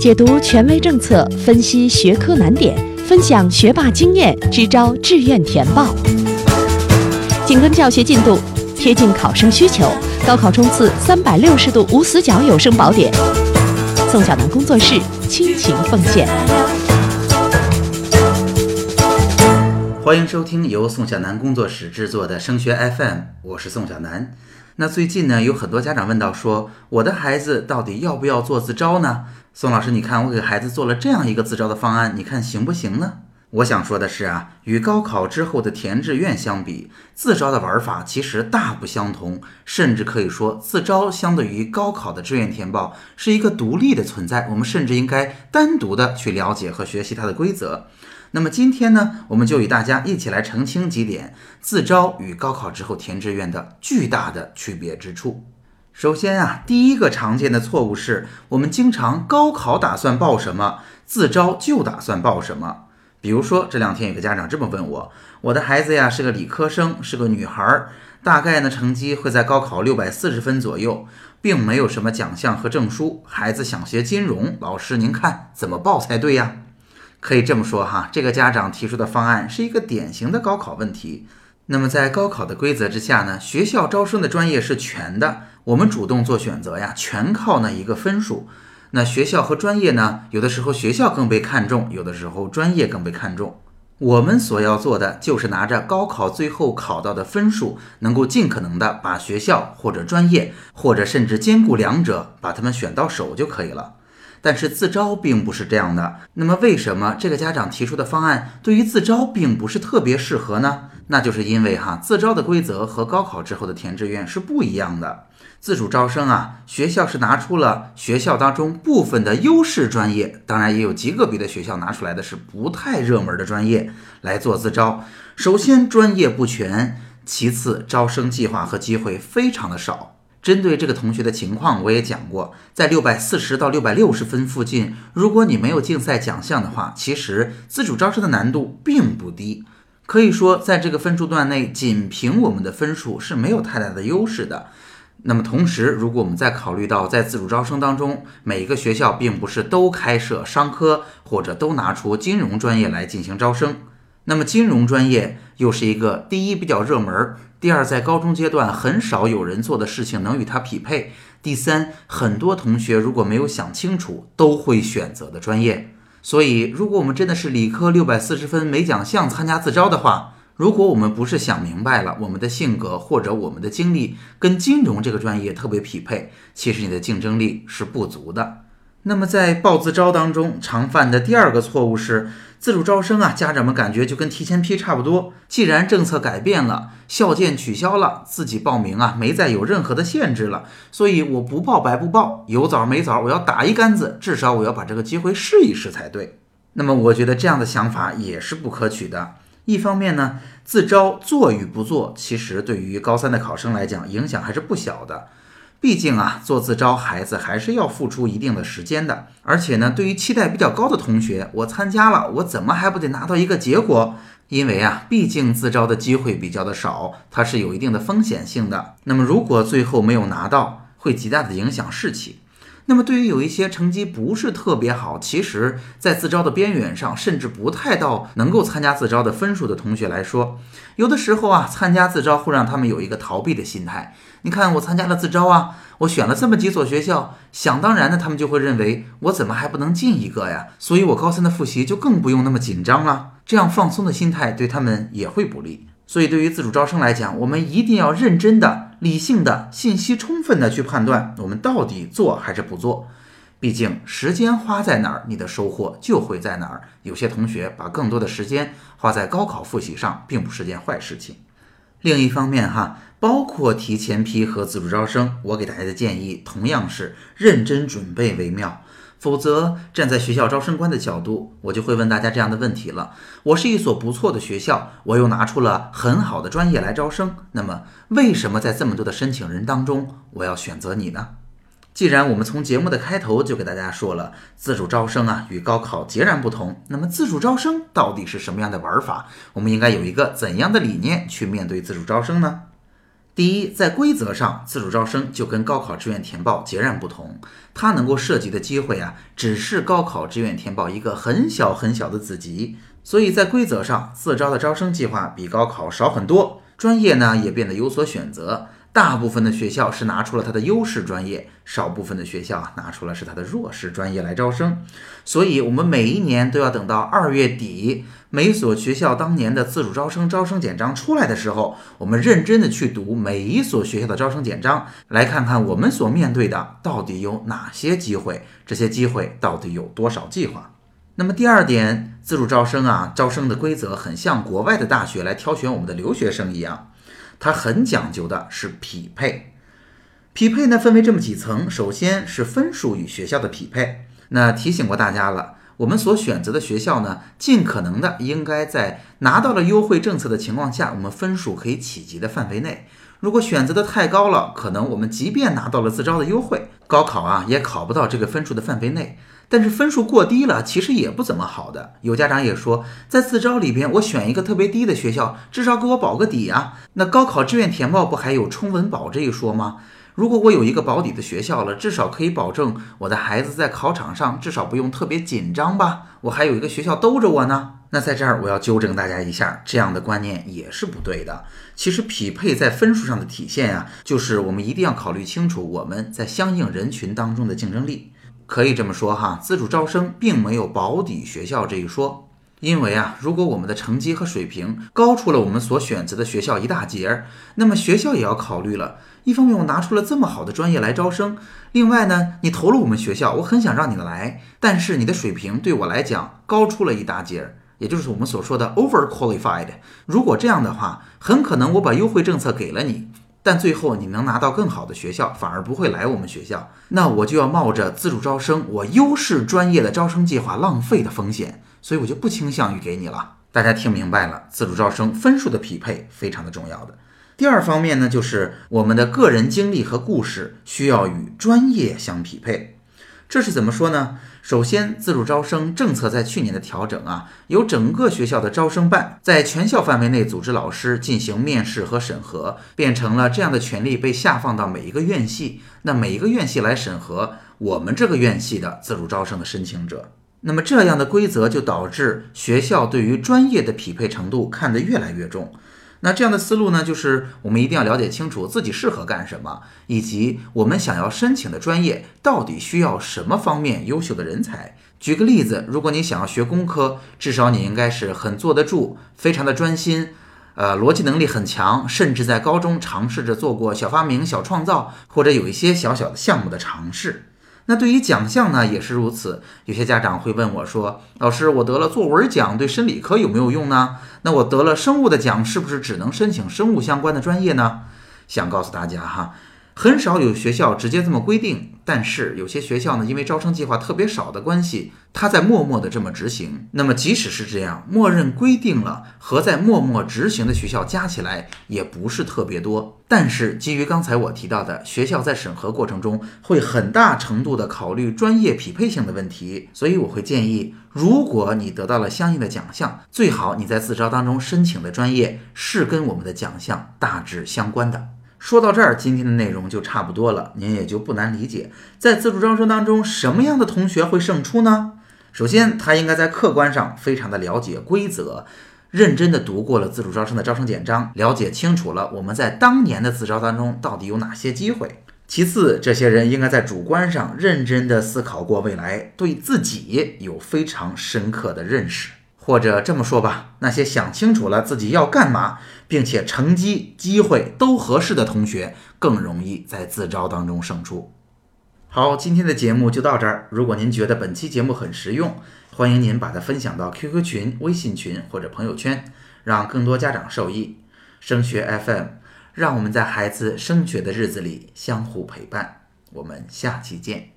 解读权威政策，分析学科难点，分享学霸经验，支招志愿填报。紧跟教学进度，贴近考生需求，高考冲刺三百六十度无死角有声宝典。宋小南工作室倾情奉献。欢迎收听由宋小南工作室制作的升学 FM，我是宋小南。那最近呢，有很多家长问到说，我的孩子到底要不要做自招呢？宋老师，你看我给孩子做了这样一个自招的方案，你看行不行呢？我想说的是啊，与高考之后的填志愿相比，自招的玩法其实大不相同，甚至可以说，自招相对于高考的志愿填报是一个独立的存在。我们甚至应该单独的去了解和学习它的规则。那么今天呢，我们就与大家一起来澄清几点自招与高考之后填志愿的巨大的区别之处。首先啊，第一个常见的错误是我们经常高考打算报什么，自招就打算报什么。比如说这两天有个家长这么问我，我的孩子呀是个理科生，是个女孩儿，大概呢成绩会在高考六百四十分左右，并没有什么奖项和证书。孩子想学金融，老师您看怎么报才对呀？可以这么说哈，这个家长提出的方案是一个典型的高考问题。那么在高考的规则之下呢，学校招生的专业是全的，我们主动做选择呀，全靠那一个分数。那学校和专业呢，有的时候学校更被看重，有的时候专业更被看重。我们所要做的就是拿着高考最后考到的分数，能够尽可能的把学校或者专业，或者甚至兼顾两者，把他们选到手就可以了。但是自招并不是这样的。那么为什么这个家长提出的方案对于自招并不是特别适合呢？那就是因为哈，自招的规则和高考之后的填志愿是不一样的。自主招生啊，学校是拿出了学校当中部分的优势专业，当然也有极个别的学校拿出来的是不太热门的专业来做自招。首先专业不全，其次招生计划和机会非常的少。针对这个同学的情况，我也讲过，在六百四十到六百六十分附近，如果你没有竞赛奖项的话，其实自主招生的难度并不低。可以说，在这个分数段内，仅凭我们的分数是没有太大的优势的。那么同时，如果我们再考虑到在自主招生当中，每一个学校并不是都开设商科或者都拿出金融专业来进行招生，那么金融专业又是一个第一比较热门，第二在高中阶段很少有人做的事情能与它匹配，第三很多同学如果没有想清楚都会选择的专业。所以，如果我们真的是理科六百四十分没奖项参加自招的话，如果我们不是想明白了，我们的性格或者我们的经历跟金融这个专业特别匹配，其实你的竞争力是不足的。那么在报自招当中，常犯的第二个错误是自主招生啊，家长们感觉就跟提前批差不多。既然政策改变了，校建取消了，自己报名啊没再有任何的限制了，所以我不报白不报，有枣没枣，我要打一竿子，至少我要把这个机会试一试才对。那么我觉得这样的想法也是不可取的。一方面呢，自招做与不做，其实对于高三的考生来讲，影响还是不小的。毕竟啊，做自招孩子还是要付出一定的时间的。而且呢，对于期待比较高的同学，我参加了，我怎么还不得拿到一个结果？因为啊，毕竟自招的机会比较的少，它是有一定的风险性的。那么如果最后没有拿到，会极大的影响士气。那么，对于有一些成绩不是特别好，其实，在自招的边缘上，甚至不太到能够参加自招的分数的同学来说，有的时候啊，参加自招会让他们有一个逃避的心态。你看，我参加了自招啊，我选了这么几所学校，想当然的，他们就会认为我怎么还不能进一个呀？所以，我高三的复习就更不用那么紧张了。这样放松的心态对他们也会不利。所以，对于自主招生来讲，我们一定要认真的、理性的、信息充分的去判断，我们到底做还是不做。毕竟，时间花在哪儿，你的收获就会在哪儿。有些同学把更多的时间花在高考复习上，并不是件坏事情。另一方面，哈，包括提前批和自主招生，我给大家的建议同样是认真准备为妙。否则，站在学校招生官的角度，我就会问大家这样的问题了：我是一所不错的学校，我又拿出了很好的专业来招生，那么为什么在这么多的申请人当中，我要选择你呢？既然我们从节目的开头就给大家说了，自主招生啊与高考截然不同，那么自主招生到底是什么样的玩法？我们应该有一个怎样的理念去面对自主招生呢？第一，在规则上，自主招生就跟高考志愿填报截然不同，它能够涉及的机会啊，只是高考志愿填报一个很小很小的子集。所以在规则上，自招的招生计划比高考少很多，专业呢也变得有所选择。大部分的学校是拿出了它的优势专业，少部分的学校拿出了是它的弱势专业来招生。所以，我们每一年都要等到二月底，每所学校当年的自主招生招生简章出来的时候，我们认真的去读每一所学校的招生简章，来看看我们所面对的到底有哪些机会，这些机会到底有多少计划。那么第二点，自主招生啊，招生的规则很像国外的大学来挑选我们的留学生一样。它很讲究的是匹配，匹配呢分为这么几层，首先是分数与学校的匹配。那提醒过大家了，我们所选择的学校呢，尽可能的应该在拿到了优惠政策的情况下，我们分数可以企及的范围内。如果选择的太高了，可能我们即便拿到了自招的优惠，高考啊也考不到这个分数的范围内。但是分数过低了，其实也不怎么好的。有家长也说，在自招里边，我选一个特别低的学校，至少给我保个底啊。那高考志愿填报不还有冲稳保这一说吗？如果我有一个保底的学校了，至少可以保证我的孩子在考场上至少不用特别紧张吧？我还有一个学校兜着我呢。那在这儿我要纠正大家一下，这样的观念也是不对的。其实匹配在分数上的体现呀，就是我们一定要考虑清楚我们在相应人群当中的竞争力。可以这么说哈，自主招生并没有保底学校这一说，因为啊，如果我们的成绩和水平高出了我们所选择的学校一大截儿，那么学校也要考虑了。一方面我拿出了这么好的专业来招生，另外呢，你投了我们学校，我很想让你来，但是你的水平对我来讲高出了一大截儿，也就是我们所说的 over qualified。如果这样的话，很可能我把优惠政策给了你。但最后你能拿到更好的学校，反而不会来我们学校，那我就要冒着自主招生我优势专业的招生计划浪费的风险，所以我就不倾向于给你了。大家听明白了，自主招生分数的匹配非常的重要的。第二方面呢，就是我们的个人经历和故事需要与专业相匹配。这是怎么说呢？首先，自主招生政策在去年的调整啊，由整个学校的招生办在全校范围内组织老师进行面试和审核，变成了这样的权利被下放到每一个院系，那每一个院系来审核我们这个院系的自主招生的申请者。那么这样的规则就导致学校对于专业的匹配程度看得越来越重。那这样的思路呢，就是我们一定要了解清楚自己适合干什么，以及我们想要申请的专业到底需要什么方面优秀的人才。举个例子，如果你想要学工科，至少你应该是很坐得住，非常的专心，呃，逻辑能力很强，甚至在高中尝试着做过小发明、小创造，或者有一些小小的项目的尝试。那对于奖项呢，也是如此。有些家长会问我说：“老师，我得了作文奖，对申理科有没有用呢？那我得了生物的奖，是不是只能申请生物相关的专业呢？”想告诉大家哈。很少有学校直接这么规定，但是有些学校呢，因为招生计划特别少的关系，他在默默的这么执行。那么即使是这样，默认规定了和在默默执行的学校加起来也不是特别多。但是基于刚才我提到的学校在审核过程中会很大程度的考虑专业匹配性的问题，所以我会建议，如果你得到了相应的奖项，最好你在自招当中申请的专业是跟我们的奖项大致相关的。说到这儿，今天的内容就差不多了，您也就不难理解，在自主招生当中，什么样的同学会胜出呢？首先，他应该在客观上非常的了解规则，认真的读过了自主招生的招生简章，了解清楚了我们在当年的自招当中到底有哪些机会。其次，这些人应该在主观上认真的思考过未来，对自己有非常深刻的认识。或者这么说吧，那些想清楚了自己要干嘛，并且成绩、机会都合适的同学，更容易在自招当中胜出。好，今天的节目就到这儿。如果您觉得本期节目很实用，欢迎您把它分享到 QQ 群、微信群或者朋友圈，让更多家长受益。升学 FM，让我们在孩子升学的日子里相互陪伴。我们下期见。